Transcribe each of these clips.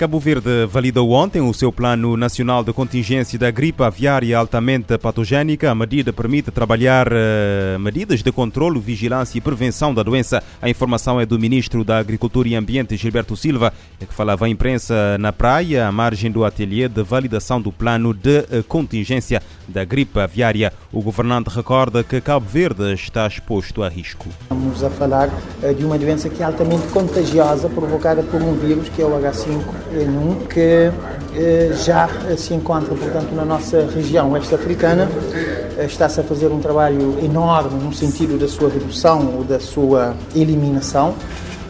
Cabo Verde validou ontem o seu Plano Nacional de Contingência da Gripe Aviária Altamente Patogénica. A medida permite trabalhar uh, medidas de controle, vigilância e prevenção da doença. A informação é do Ministro da Agricultura e Ambiente, Gilberto Silva, que falava à imprensa na praia, à margem do ateliê de validação do Plano de uh, Contingência da Gripe Aviária. O governante recorda que Cabo Verde está exposto a risco. Estamos a falar de uma doença que é altamente contagiosa, provocada por um vírus que é o H5 que eh, já se encontra, portanto, na nossa região oeste-africana. Eh, está-se a fazer um trabalho enorme no sentido da sua redução ou da sua eliminação,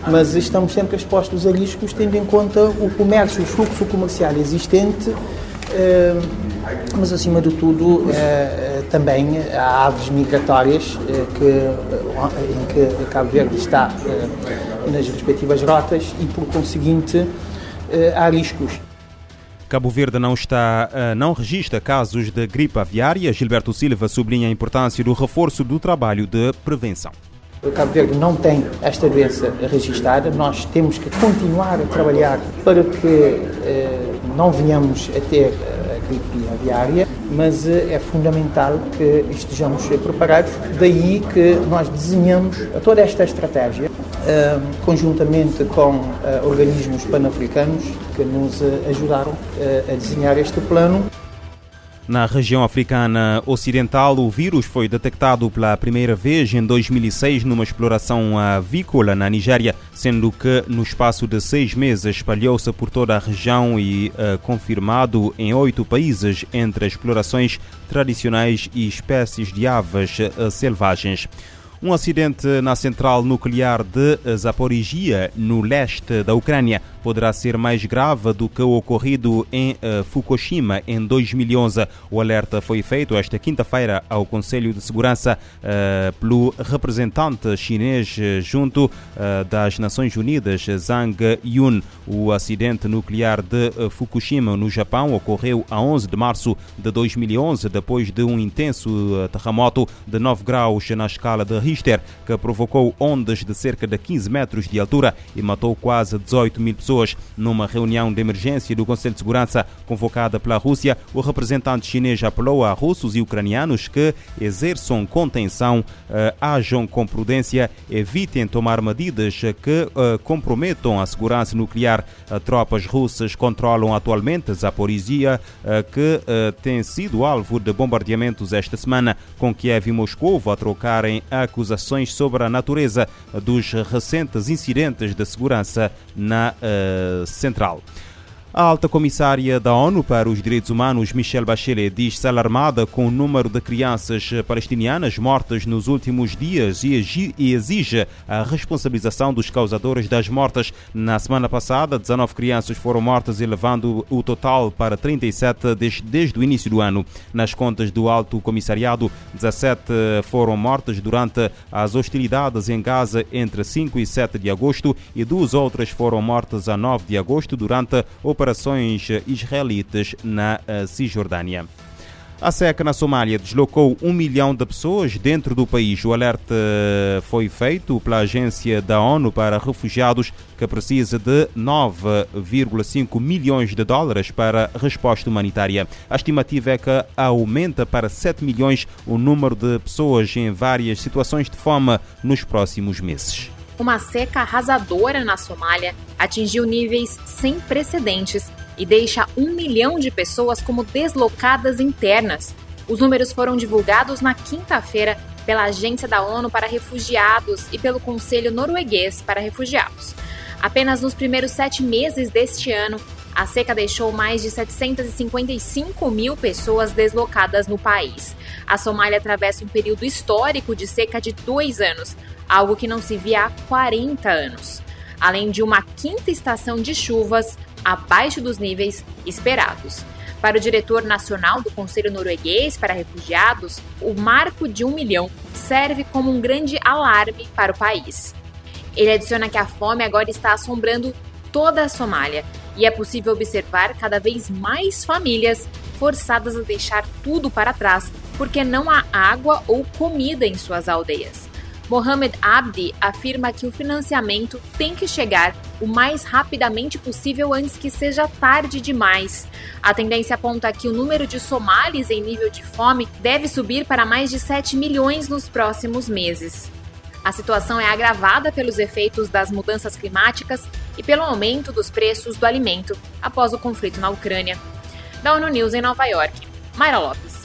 mas estamos sempre expostos a riscos, tendo em conta o comércio, o fluxo comercial existente, eh, mas acima de tudo também há aves migratórias que, em que Cabo Verde está nas respectivas rotas e, por conseguinte, há riscos. Cabo Verde não está, eh, não registra casos de gripe aviária. Gilberto Silva sublinha a importância do reforço do trabalho de prevenção. O Cabo Verde não tem esta doença registrada. Nós temos que continuar a trabalhar para que eh, não venhamos a ter a gripe aviária, mas eh, é fundamental que estejamos preparados. Daí que nós desenhamos toda esta estratégia conjuntamente com organismos pan-africanos que nos ajudaram a desenhar este plano. Na região africana ocidental, o vírus foi detectado pela primeira vez em 2006 numa exploração avícola na Nigéria, sendo que no espaço de seis meses espalhou-se por toda a região e uh, confirmado em oito países, entre explorações tradicionais e espécies de aves uh, selvagens. Um acidente na central nuclear de Zaporizhia, no leste da Ucrânia, poderá ser mais grave do que o ocorrido em uh, Fukushima em 2011. O alerta foi feito esta quinta-feira ao Conselho de Segurança uh, pelo representante chinês junto uh, das Nações Unidas, Zhang Yun. O acidente nuclear de Fukushima, no Japão, ocorreu a 11 de março de 2011, depois de um intenso terremoto de 9 graus na escala de Richter, que provocou ondas de cerca de 15 metros de altura e matou quase 18 mil pessoas. Numa reunião de emergência do Conselho de Segurança convocada pela Rússia, o representante chinês apelou a russos e ucranianos que exerçam contenção, uh, ajam com prudência, evitem tomar medidas que uh, comprometam a segurança nuclear. Uh, tropas russas controlam atualmente Zaporizhia, que tem sido alvo de bombardeamentos esta semana, com Kiev e Moscou a trocarem acusações sobre a natureza dos recentes incidentes de segurança na uh, central. A alta comissária da ONU para os Direitos Humanos, Michelle Bachelet, diz-se alarmada com o número de crianças palestinianas mortas nos últimos dias e exige a responsabilização dos causadores das mortes. Na semana passada, 19 crianças foram mortas, elevando o total para 37 desde, desde o início do ano. Nas contas do Alto Comissariado, 17 foram mortas durante as hostilidades em Gaza entre 5 e 7 de agosto e duas outras foram mortas a 9 de agosto durante o operações israelitas na eh, Cisjordânia. A seca na Somália deslocou um milhão de pessoas dentro do país. O alerta foi feito pela Agência da ONU para Refugiados, que precisa de 9,5 milhões de dólares para resposta humanitária. A estimativa é que aumenta para 7 milhões o número de pessoas em várias situações de fome nos próximos meses. Uma seca arrasadora na Somália atingiu níveis sem precedentes e deixa um milhão de pessoas como deslocadas internas. Os números foram divulgados na quinta-feira pela Agência da ONU para Refugiados e pelo Conselho Norueguês para Refugiados. Apenas nos primeiros sete meses deste ano, a seca deixou mais de 755 mil pessoas deslocadas no país. A Somália atravessa um período histórico de seca de dois anos, algo que não se via há 40 anos, além de uma quinta estação de chuvas abaixo dos níveis esperados. Para o diretor nacional do Conselho Norueguês para Refugiados, o marco de um milhão serve como um grande alarme para o país. Ele adiciona que a fome agora está assombrando toda a Somália e é possível observar cada vez mais famílias forçadas a deixar tudo para trás porque não há água ou comida em suas aldeias. Mohamed Abdi afirma que o financiamento tem que chegar o mais rapidamente possível antes que seja tarde demais. A tendência aponta que o número de somalis em nível de fome deve subir para mais de 7 milhões nos próximos meses. A situação é agravada pelos efeitos das mudanças climáticas e pelo aumento dos preços do alimento após o conflito na Ucrânia. Da ONU News em Nova York, Mayra Lopes.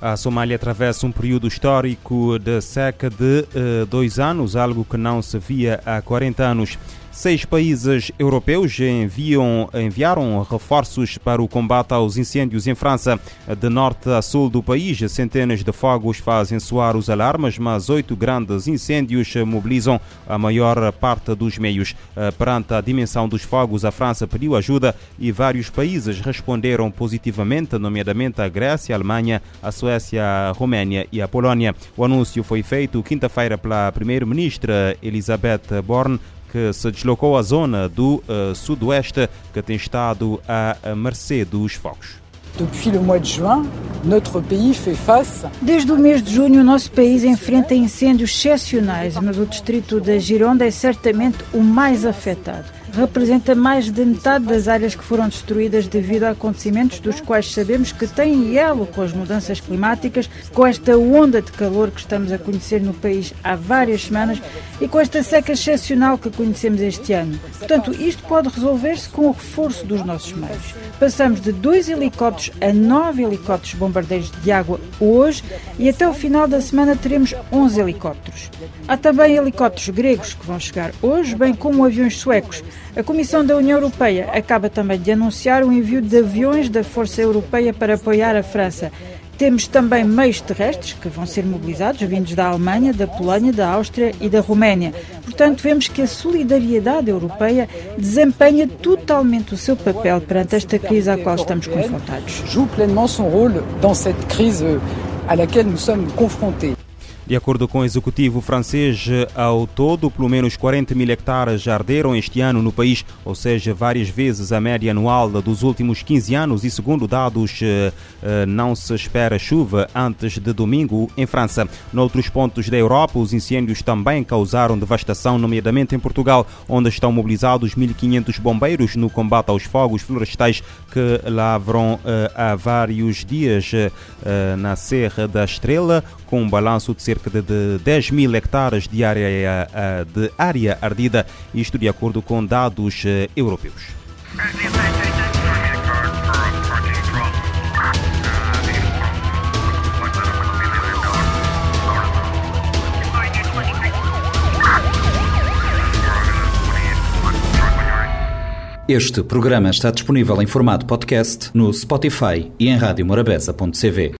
A Somália atravessa um período histórico de seca de uh, dois anos, algo que não se via há 40 anos. Seis países europeus enviam, enviaram reforços para o combate aos incêndios em França. De norte a sul do país, centenas de fogos fazem soar os alarmes, mas oito grandes incêndios mobilizam a maior parte dos meios. Eh, perante a dimensão dos fogos, a França pediu ajuda e vários países responderam positivamente, nomeadamente a Grécia, a Alemanha, a Suécia, a Roménia e a Polónia. O anúncio foi feito quinta-feira pela primeira-ministra Elisabeth Borne que se deslocou à zona do uh, sudoeste, que tem estado à mercê dos fogos. Depuis le mois de juin, notre pays fait face. Desde o mês de junho, o nosso país enfrenta incêndios excepcionais, mas o distrito da Gironda é certamente o mais afetado representa mais de metade das áreas que foram destruídas devido a acontecimentos dos quais sabemos que têm elo com as mudanças climáticas, com esta onda de calor que estamos a conhecer no país há várias semanas e com esta seca excepcional que conhecemos este ano. Portanto, isto pode resolver-se com o reforço dos nossos meios. Passamos de dois helicópteros a nove helicópteros bombardeiros de água hoje e até o final da semana teremos 11 helicópteros. Há também helicópteros gregos que vão chegar hoje, bem como aviões suecos. A Comissão da União Europeia acaba também de anunciar o envio de aviões da Força Europeia para apoiar a França. Temos também meios terrestres que vão ser mobilizados, vindos da Alemanha, da Polónia, da Áustria e da Roménia. Portanto, vemos que a solidariedade europeia desempenha totalmente o seu papel perante esta crise à qual estamos confrontados. Joue pleinement son rôle dans cette crise à laquelle nous sommes confrontés. De acordo com o executivo francês, ao todo, pelo menos 40 mil hectares arderam este ano no país, ou seja, várias vezes a média anual dos últimos 15 anos. E segundo dados, eh, eh, não se espera chuva antes de domingo em França. Noutros pontos da Europa, os incêndios também causaram devastação, nomeadamente em Portugal, onde estão mobilizados 1.500 bombeiros no combate aos fogos florestais que lavram eh, há vários dias na Serra da Estrela, com um balanço de cerca de 10 mil hectares de área, eh, de área ardida, isto de acordo com dados eh, europeus. Este programa está disponível em formato podcast no Spotify e em radiomorabeza.cv.